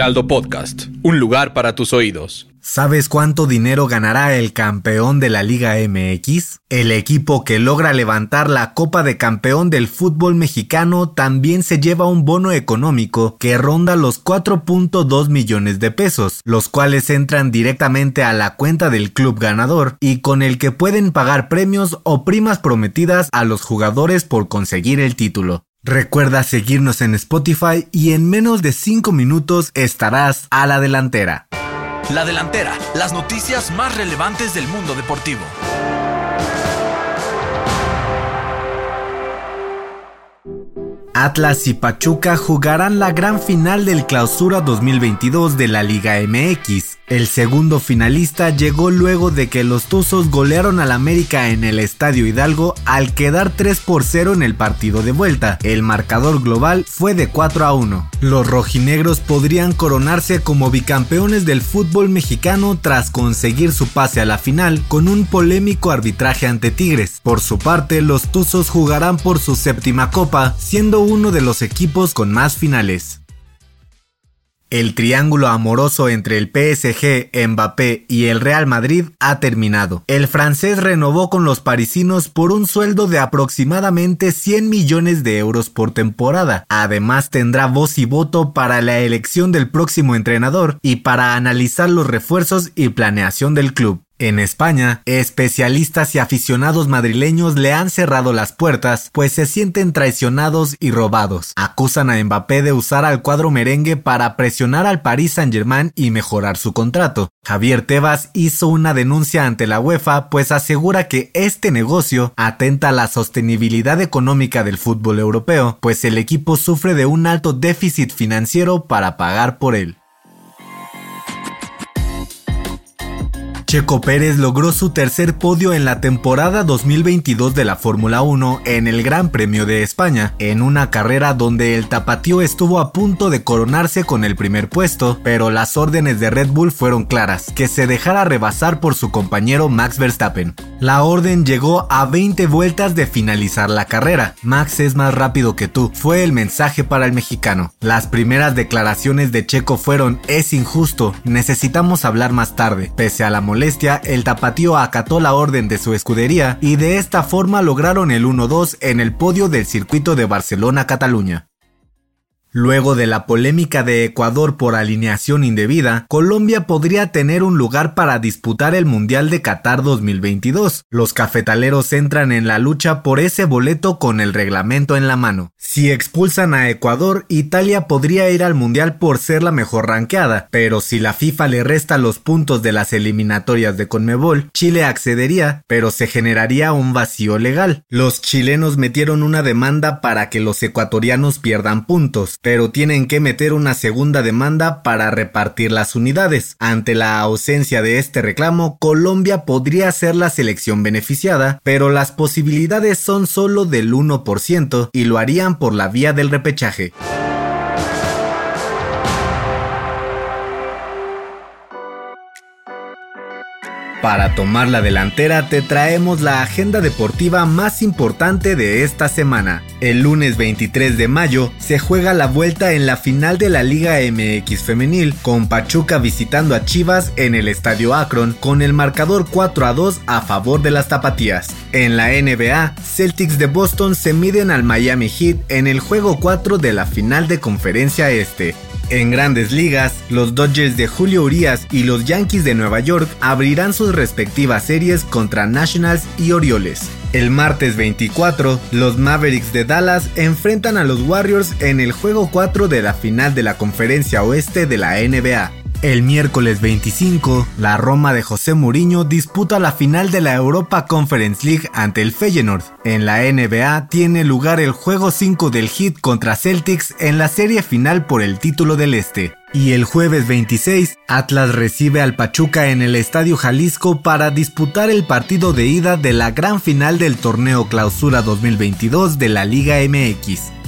Podcast, un lugar para tus oídos. ¿Sabes cuánto dinero ganará el campeón de la Liga MX? El equipo que logra levantar la Copa de Campeón del fútbol mexicano también se lleva un bono económico que ronda los 4.2 millones de pesos, los cuales entran directamente a la cuenta del club ganador y con el que pueden pagar premios o primas prometidas a los jugadores por conseguir el título. Recuerda seguirnos en Spotify y en menos de 5 minutos estarás a la delantera. La delantera, las noticias más relevantes del mundo deportivo. Atlas y Pachuca jugarán la gran final del Clausura 2022 de la Liga MX. El segundo finalista llegó luego de que los Tuzos golearon al América en el Estadio Hidalgo al quedar 3 por 0 en el partido de vuelta. El marcador global fue de 4 a 1. Los rojinegros podrían coronarse como bicampeones del fútbol mexicano tras conseguir su pase a la final con un polémico arbitraje ante Tigres. Por su parte, los Tuzos jugarán por su séptima copa, siendo uno de los equipos con más finales. El triángulo amoroso entre el PSG, Mbappé y el Real Madrid ha terminado. El francés renovó con los parisinos por un sueldo de aproximadamente 100 millones de euros por temporada. Además tendrá voz y voto para la elección del próximo entrenador y para analizar los refuerzos y planeación del club. En España, especialistas y aficionados madrileños le han cerrado las puertas, pues se sienten traicionados y robados. Acusan a Mbappé de usar al cuadro merengue para presionar al Paris Saint-Germain y mejorar su contrato. Javier Tebas hizo una denuncia ante la UEFA, pues asegura que este negocio atenta a la sostenibilidad económica del fútbol europeo, pues el equipo sufre de un alto déficit financiero para pagar por él. Checo Pérez logró su tercer podio en la temporada 2022 de la Fórmula 1 en el Gran Premio de España, en una carrera donde el tapatío estuvo a punto de coronarse con el primer puesto, pero las órdenes de Red Bull fueron claras, que se dejara rebasar por su compañero Max Verstappen. La orden llegó a 20 vueltas de finalizar la carrera. Max es más rápido que tú, fue el mensaje para el mexicano. Las primeras declaraciones de Checo fueron, es injusto, necesitamos hablar más tarde, pese a la molestia el tapatío acató la orden de su escudería y de esta forma lograron el 1-2 en el podio del circuito de Barcelona-Cataluña. Luego de la polémica de Ecuador por alineación indebida, Colombia podría tener un lugar para disputar el Mundial de Qatar 2022. Los cafetaleros entran en la lucha por ese boleto con el reglamento en la mano. Si expulsan a Ecuador, Italia podría ir al Mundial por ser la mejor ranqueada, pero si la FIFA le resta los puntos de las eliminatorias de Conmebol, Chile accedería, pero se generaría un vacío legal. Los chilenos metieron una demanda para que los ecuatorianos pierdan puntos pero tienen que meter una segunda demanda para repartir las unidades. Ante la ausencia de este reclamo, Colombia podría ser la selección beneficiada, pero las posibilidades son solo del 1% y lo harían por la vía del repechaje. Para tomar la delantera te traemos la agenda deportiva más importante de esta semana. El lunes 23 de mayo se juega la vuelta en la final de la Liga MX femenil con Pachuca visitando a Chivas en el Estadio Akron con el marcador 4 a 2 a favor de las tapatías. En la NBA, Celtics de Boston se miden al Miami Heat en el juego 4 de la final de conferencia este. En grandes ligas, los Dodgers de Julio Urias y los Yankees de Nueva York abrirán sus respectivas series contra Nationals y Orioles. El martes 24, los Mavericks de Dallas enfrentan a los Warriors en el juego 4 de la final de la conferencia oeste de la NBA. El miércoles 25, la Roma de José Mourinho disputa la final de la Europa Conference League ante el Feyenoord. En la NBA tiene lugar el juego 5 del Heat contra Celtics en la serie final por el título del Este. Y el jueves 26, Atlas recibe al Pachuca en el Estadio Jalisco para disputar el partido de ida de la gran final del torneo Clausura 2022 de la Liga MX.